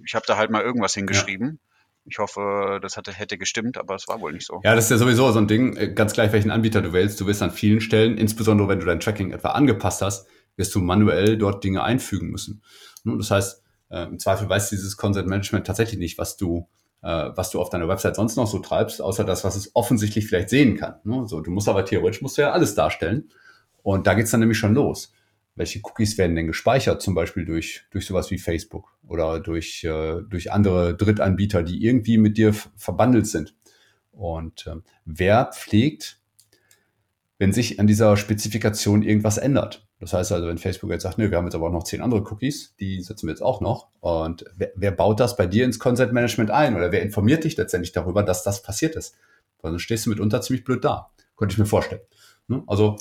ich habe da halt mal irgendwas hingeschrieben. Ja. Ich hoffe, das hatte, hätte gestimmt, aber es war wohl nicht so. Ja, das ist ja sowieso so ein Ding. Äh, ganz gleich, welchen Anbieter du wählst. Du wirst an vielen Stellen, insbesondere wenn du dein Tracking etwa angepasst hast, wirst du manuell dort Dinge einfügen müssen. Ne, das heißt, äh, im Zweifel weiß dieses Consent Management tatsächlich nicht, was du, äh, was du auf deiner Website sonst noch so treibst, außer das, was es offensichtlich vielleicht sehen kann. Ne? So, du musst aber theoretisch musst du ja alles darstellen. Und da geht's dann nämlich schon los. Welche Cookies werden denn gespeichert, zum Beispiel durch, durch sowas wie Facebook oder durch, äh, durch andere Drittanbieter, die irgendwie mit dir verbandelt sind? Und äh, wer pflegt, wenn sich an dieser Spezifikation irgendwas ändert? Das heißt also, wenn Facebook jetzt sagt, nö, wir haben jetzt aber auch noch zehn andere Cookies, die setzen wir jetzt auch noch. Und wer, wer baut das bei dir ins Consent Management ein? Oder wer informiert dich letztendlich darüber, dass das passiert ist? Weil dann stehst du mitunter ziemlich blöd da. Könnte ich mir vorstellen. Ne? Also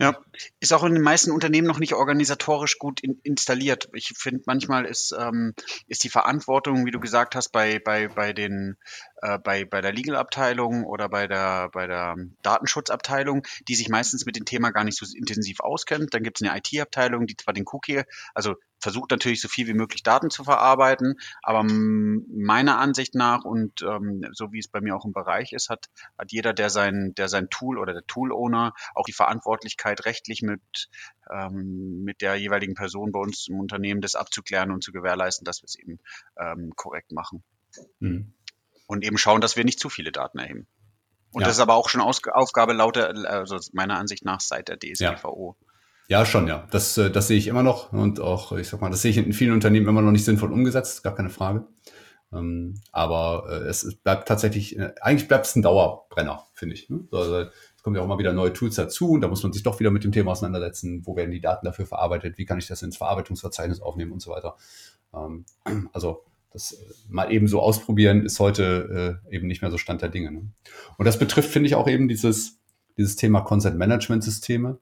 ja, ist auch in den meisten Unternehmen noch nicht organisatorisch gut in, installiert. Ich finde, manchmal ist, ähm, ist die Verantwortung, wie du gesagt hast, bei, bei, bei, den, äh, bei, bei der Legal-Abteilung oder bei der, bei der Datenschutzabteilung, die sich meistens mit dem Thema gar nicht so intensiv auskennt. Dann gibt es eine IT-Abteilung, die zwar den Cookie, also versucht natürlich so viel wie möglich Daten zu verarbeiten, aber meiner Ansicht nach und ähm, so wie es bei mir auch im Bereich ist, hat, hat jeder, der sein, der sein Tool oder der Tool-Owner auch die Verantwortlichkeit rechtlich mit, ähm, mit der jeweiligen Person bei uns im Unternehmen das abzuklären und zu gewährleisten, dass wir es eben ähm, korrekt machen. Mhm. Und eben schauen, dass wir nicht zu viele Daten erheben. Und ja. das ist aber auch schon Aus Aufgabe lauter, also meiner Ansicht nach seit der DSGVO. Ja. Ja, schon, ja. Das, äh, das sehe ich immer noch und auch, ich sag mal, das sehe ich in vielen Unternehmen immer noch nicht sinnvoll umgesetzt, gar keine Frage. Ähm, aber äh, es bleibt tatsächlich, äh, eigentlich bleibt es ein Dauerbrenner, finde ich. Ne? Also, es kommen ja auch immer wieder neue Tools dazu und da muss man sich doch wieder mit dem Thema auseinandersetzen. Wo werden die Daten dafür verarbeitet? Wie kann ich das ins Verarbeitungsverzeichnis aufnehmen und so weiter? Ähm, also das mal eben so ausprobieren ist heute äh, eben nicht mehr so Stand der Dinge. Ne? Und das betrifft, finde ich, auch eben dieses, dieses Thema Consent Management Systeme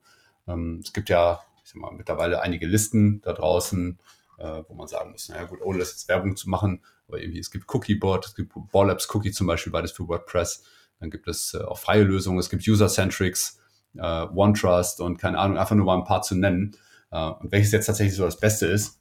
Ähm, es gibt ja ich sag mal, mittlerweile einige Listen da draußen, äh, wo man sagen muss, naja gut, ohne das jetzt Werbung zu machen, aber irgendwie, es gibt Cookieboard, es gibt Ballabs Cookie zum Beispiel, beides für WordPress. Dann gibt es äh, auch freie Lösungen, es gibt User-Centrics, äh, OneTrust und keine Ahnung, einfach nur mal ein paar zu nennen. Äh, und welches jetzt tatsächlich so das Beste ist,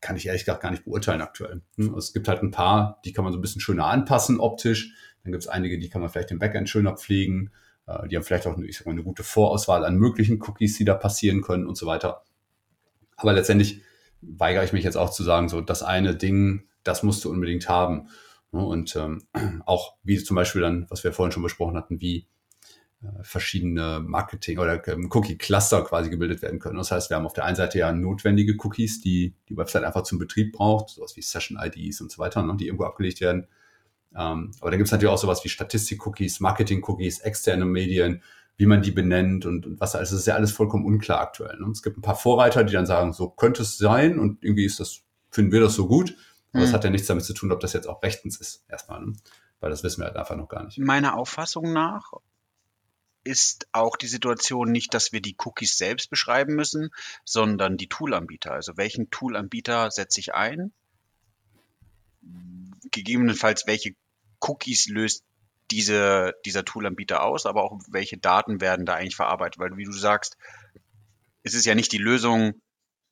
kann ich ehrlich gesagt gar nicht beurteilen aktuell. Hm? Also es gibt halt ein paar, die kann man so ein bisschen schöner anpassen optisch. Dann gibt es einige, die kann man vielleicht im Backend schöner pflegen. Äh, die haben vielleicht auch eine, ich sag mal, eine gute Vorauswahl an möglichen Cookies, die da passieren können und so weiter. Aber letztendlich weigere ich mich jetzt auch zu sagen, so das eine Ding, das musst du unbedingt haben. Und ähm, auch wie zum Beispiel dann, was wir vorhin schon besprochen hatten, wie verschiedene Marketing- oder ähm, Cookie-Cluster quasi gebildet werden können. Das heißt, wir haben auf der einen Seite ja notwendige Cookies, die die Website einfach zum Betrieb braucht, sowas wie Session-IDs und so weiter, ne, die irgendwo abgelegt werden. Ähm, aber dann gibt es natürlich auch sowas wie Statistik-Cookies, Marketing-Cookies, externe Medien, wie man die benennt und, und was alles. Das ist ja alles vollkommen unklar aktuell. Ne? Es gibt ein paar Vorreiter, die dann sagen, so könnte es sein und irgendwie ist das, finden wir das so gut. Aber es mhm. hat ja nichts damit zu tun, ob das jetzt auch rechtens ist, erstmal. Ne? Weil das wissen wir halt einfach noch gar nicht. Meiner Auffassung nach ist auch die Situation nicht, dass wir die Cookies selbst beschreiben müssen, sondern die Toolanbieter. Also welchen Toolanbieter setze ich ein? Gegebenenfalls welche Cookies löst diese, dieser Toolanbieter aus, aber auch welche Daten werden da eigentlich verarbeitet, weil wie du sagst, es ist ja nicht die Lösung,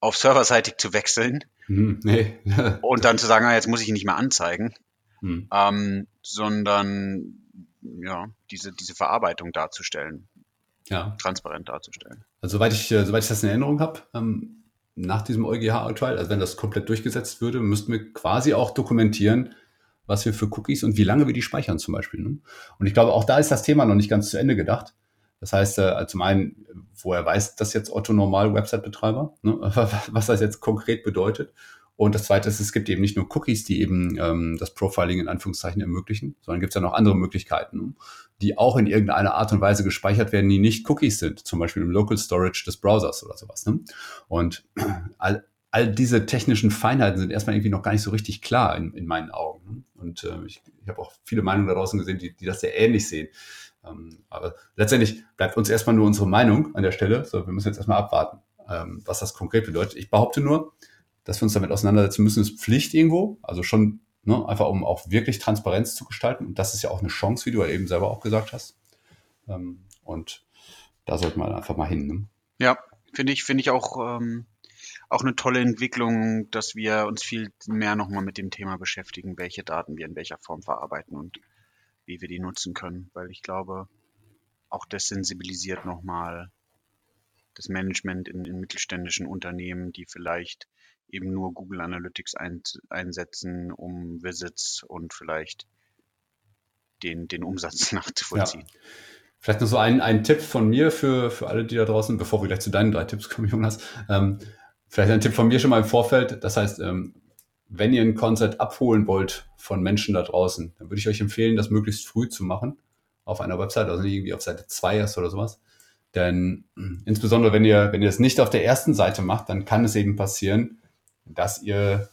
auf serverseitig zu wechseln hm, nee. und dann zu sagen, ah, jetzt muss ich ihn nicht mehr anzeigen, hm. ähm, sondern ja, diese, diese Verarbeitung darzustellen, ja. transparent darzustellen. Also soweit ich, äh, soweit ich das in Erinnerung habe, ähm, nach diesem EuGH-Urteil, also wenn das komplett durchgesetzt würde, müssten wir quasi auch dokumentieren, was wir für Cookies und wie lange wir die speichern zum Beispiel. Ne? Und ich glaube, auch da ist das Thema noch nicht ganz zu Ende gedacht. Das heißt, äh, zum einen, woher weiß das jetzt Otto Normal Website-Betreiber, ne? was das jetzt konkret bedeutet. Und das Zweite ist, es gibt eben nicht nur Cookies, die eben ähm, das Profiling in Anführungszeichen ermöglichen, sondern gibt es ja noch andere Möglichkeiten, die auch in irgendeiner Art und Weise gespeichert werden, die nicht Cookies sind, zum Beispiel im Local Storage des Browsers oder sowas. Ne? Und all, all diese technischen Feinheiten sind erstmal irgendwie noch gar nicht so richtig klar in, in meinen Augen. Ne? Und äh, ich, ich habe auch viele Meinungen da draußen gesehen, die, die das sehr ähnlich sehen. Ähm, aber letztendlich bleibt uns erstmal nur unsere Meinung an der Stelle. So, wir müssen jetzt erstmal abwarten, ähm, was das konkret bedeutet. Ich behaupte nur, dass wir uns damit auseinandersetzen müssen, ist Pflicht irgendwo. Also schon ne, einfach, um auch wirklich Transparenz zu gestalten. Und das ist ja auch eine Chance, wie du ja eben selber auch gesagt hast. Ähm, und da sollte man einfach mal hin. Ne? Ja, finde ich, finde ich auch ähm, auch eine tolle Entwicklung, dass wir uns viel mehr nochmal mit dem Thema beschäftigen, welche Daten wir in welcher Form verarbeiten und wie wir die nutzen können, weil ich glaube, auch das sensibilisiert nochmal das Management in, in, mittelständischen Unternehmen, die vielleicht eben nur Google Analytics ein, einsetzen, um Visits und vielleicht den, den Umsatz nachzuvollziehen. Ja. Vielleicht noch so ein, ein Tipp von mir für, für alle, die da draußen, bevor wir gleich zu deinen drei Tipps kommen, Jonas. Ähm, Vielleicht ein Tipp von mir schon mal im Vorfeld. Das heißt, ähm, wenn ihr ein Konzert abholen wollt von Menschen da draußen, dann würde ich euch empfehlen, das möglichst früh zu machen auf einer Website, also nicht irgendwie auf Seite 2 erst oder sowas. Denn äh, insbesondere wenn ihr, wenn ihr es nicht auf der ersten Seite macht, dann kann es eben passieren, dass ihr,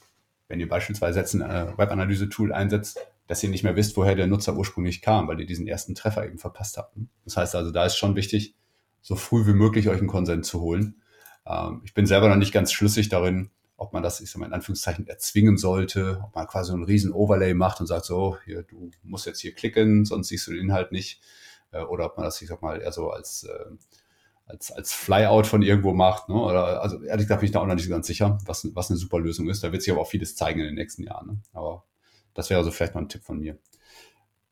wenn ihr beispielsweise jetzt ein äh, Webanalyse-Tool einsetzt, dass ihr nicht mehr wisst, woher der Nutzer ursprünglich kam, weil ihr diesen ersten Treffer eben verpasst habt. Das heißt also, da ist schon wichtig, so früh wie möglich euch einen Konsent zu holen. Ähm, ich bin selber noch nicht ganz schlüssig darin, ob man das, ich sag mal, in Anführungszeichen erzwingen sollte, ob man quasi einen riesen Overlay macht und sagt so, hier, du musst jetzt hier klicken, sonst siehst du den Inhalt nicht. Äh, oder ob man das, ich sag mal, eher so als, äh, als, als Flyout von irgendwo macht. Ne? Oder, also ehrlich gesagt bin ich da auch noch nicht ganz sicher, was, was eine super Lösung ist. Da wird sich aber auch vieles zeigen in den nächsten Jahren. Ne? Aber das wäre also vielleicht mal ein Tipp von mir.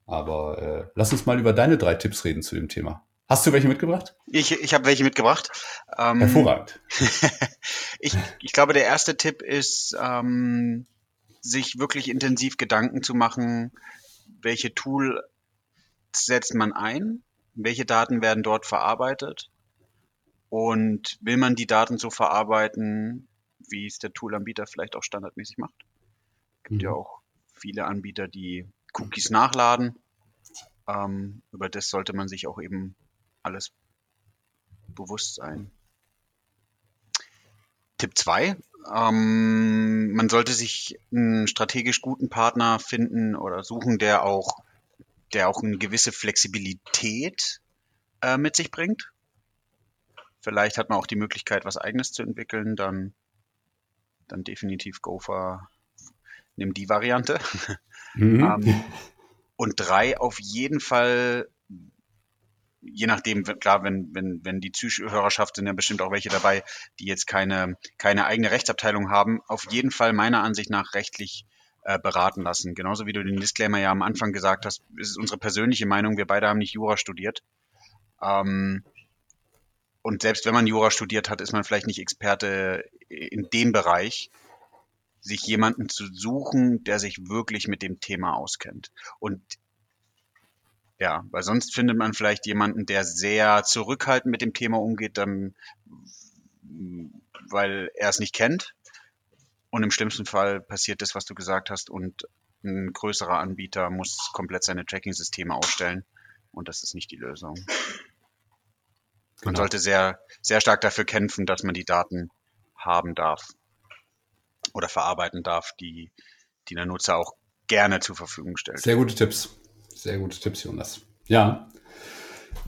Aber äh, lass uns mal über deine drei Tipps reden zu dem Thema. Hast du welche mitgebracht? Ich, ich habe welche mitgebracht. Ähm, Hervorragend. ich, ich glaube, der erste Tipp ist, ähm, sich wirklich intensiv Gedanken zu machen, welche Tool setzt man ein, welche Daten werden dort verarbeitet und will man die Daten so verarbeiten, wie es der Toolanbieter vielleicht auch standardmäßig macht. Es gibt mhm. ja auch viele Anbieter, die Cookies nachladen. Ähm, über das sollte man sich auch eben alles bewusst sein. Tipp 2. Ähm, man sollte sich einen strategisch guten Partner finden oder suchen, der auch, der auch eine gewisse Flexibilität äh, mit sich bringt. Vielleicht hat man auch die Möglichkeit, was Eigenes zu entwickeln, dann, dann definitiv Gopher, nimm die Variante. Mhm. ähm, und drei, auf jeden Fall je nachdem, klar, wenn, wenn, wenn die Zuhörerschaft sind ja bestimmt auch welche dabei, die jetzt keine, keine eigene Rechtsabteilung haben, auf jeden Fall meiner Ansicht nach rechtlich äh, beraten lassen. Genauso wie du den Disclaimer ja am Anfang gesagt hast, ist es unsere persönliche Meinung, wir beide haben nicht Jura studiert. Ähm, und selbst wenn man Jura studiert hat, ist man vielleicht nicht Experte in dem Bereich, sich jemanden zu suchen, der sich wirklich mit dem Thema auskennt. Und ja, weil sonst findet man vielleicht jemanden, der sehr zurückhaltend mit dem Thema umgeht, dann, weil er es nicht kennt. Und im schlimmsten Fall passiert das, was du gesagt hast, und ein größerer Anbieter muss komplett seine Tracking-Systeme ausstellen. Und das ist nicht die Lösung. Man genau. sollte sehr, sehr stark dafür kämpfen, dass man die Daten haben darf oder verarbeiten darf, die, die der Nutzer auch gerne zur Verfügung stellt. Sehr gute Tipps. Sehr gute Tipps, Jonas. Ja.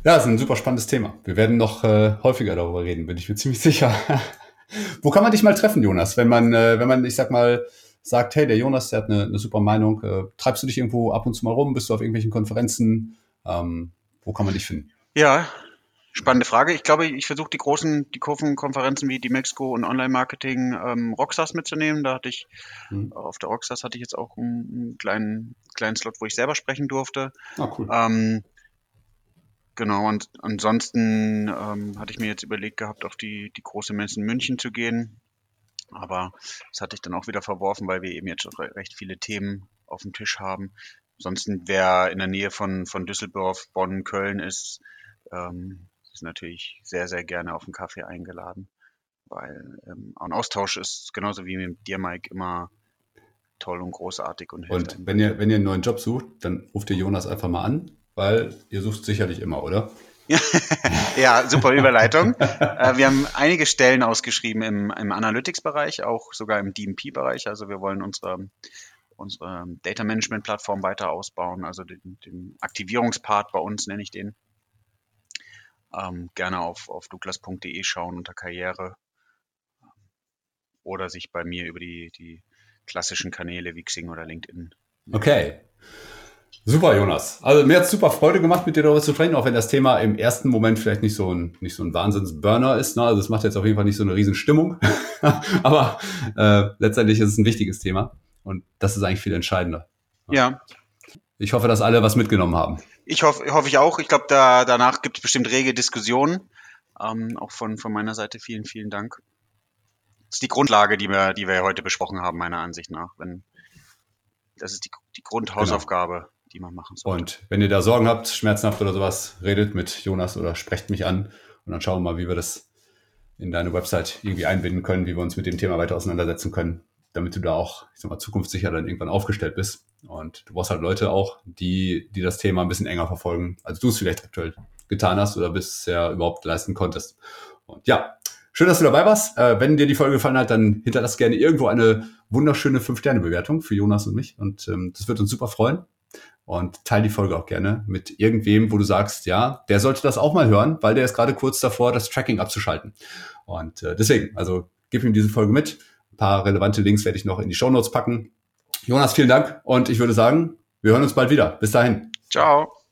Ja, ist ein super spannendes Thema. Wir werden noch äh, häufiger darüber reden, bin ich mir ziemlich sicher. Wo kann man dich mal treffen, Jonas? Wenn man, äh, wenn man, ich sag mal, sagt, hey, der Jonas, der hat eine, eine super Meinung, äh, treibst du dich irgendwo ab und zu mal rum? Bist du auf irgendwelchen Konferenzen? Ähm, wo kann man dich finden? Ja, Spannende Frage. Ich glaube, ich versuche die großen, die Kurvenkonferenzen wie die Mexiko und Online-Marketing ähm, Rockstars mitzunehmen. Da hatte ich, mhm. auf der Rockstars hatte ich jetzt auch einen, einen, kleinen, kleinen Slot, wo ich selber sprechen durfte. Ah, cool. Ähm, genau, und ansonsten ähm, hatte ich mir jetzt überlegt gehabt, auf die, die große Messe in München zu gehen. Aber das hatte ich dann auch wieder verworfen, weil wir eben jetzt schon recht viele Themen auf dem Tisch haben. Ansonsten, wer in der Nähe von, von Düsseldorf, Bonn, Köln ist, ähm, ist natürlich sehr, sehr gerne auf einen Kaffee eingeladen, weil ähm, ein Austausch ist genauso wie mit dir, Mike, immer toll und großartig und hilft. Und wenn ihr, wenn ihr einen neuen Job sucht, dann ruft ihr Jonas einfach mal an, weil ihr sucht sicherlich immer, oder? ja, super Überleitung. äh, wir haben einige Stellen ausgeschrieben im, im Analytics-Bereich, auch sogar im DMP-Bereich. Also wir wollen unsere, unsere Data Management-Plattform weiter ausbauen, also den, den Aktivierungspart bei uns nenne ich den ähm, gerne auf, auf douglas.de schauen unter Karriere oder sich bei mir über die, die klassischen Kanäle wie Xing oder LinkedIn. Okay. Super, Jonas. Also mir hat es super Freude gemacht, mit dir darüber zu sprechen, auch wenn das Thema im ersten Moment vielleicht nicht so ein, nicht so ein Wahnsinns-Burner ist. Ne? Also es macht jetzt auf jeden Fall nicht so eine Riesenstimmung. Aber äh, letztendlich ist es ein wichtiges Thema. Und das ist eigentlich viel entscheidender. Ja. Ich hoffe, dass alle was mitgenommen haben. Ich hoffe, hoffe ich auch. Ich glaube, da, danach gibt es bestimmt rege Diskussionen. Ähm, auch von, von meiner Seite vielen, vielen Dank. Das ist die Grundlage, die wir, die wir heute besprochen haben, meiner Ansicht nach. Wenn, das ist die, die Grundhausaufgabe, genau. die man machen sollte. Und wenn ihr da Sorgen habt, schmerzhaft oder sowas, redet mit Jonas oder sprecht mich an und dann schauen wir mal, wie wir das in deine Website irgendwie einbinden können, wie wir uns mit dem Thema weiter auseinandersetzen können, damit du da auch, ich sag mal, zukunftssicher dann irgendwann aufgestellt bist. Und du brauchst halt Leute auch, die, die das Thema ein bisschen enger verfolgen, als du es vielleicht aktuell getan hast oder bisher überhaupt leisten konntest. Und ja, schön, dass du dabei warst. Äh, wenn dir die Folge gefallen hat, dann hinterlass gerne irgendwo eine wunderschöne 5-Sterne-Bewertung für Jonas und mich. Und ähm, das wird uns super freuen. Und teile die Folge auch gerne mit irgendwem, wo du sagst, ja, der sollte das auch mal hören, weil der ist gerade kurz davor, das Tracking abzuschalten. Und äh, deswegen, also gib ihm diese Folge mit. Ein paar relevante Links werde ich noch in die Show Notes packen. Jonas, vielen Dank und ich würde sagen, wir hören uns bald wieder. Bis dahin. Ciao.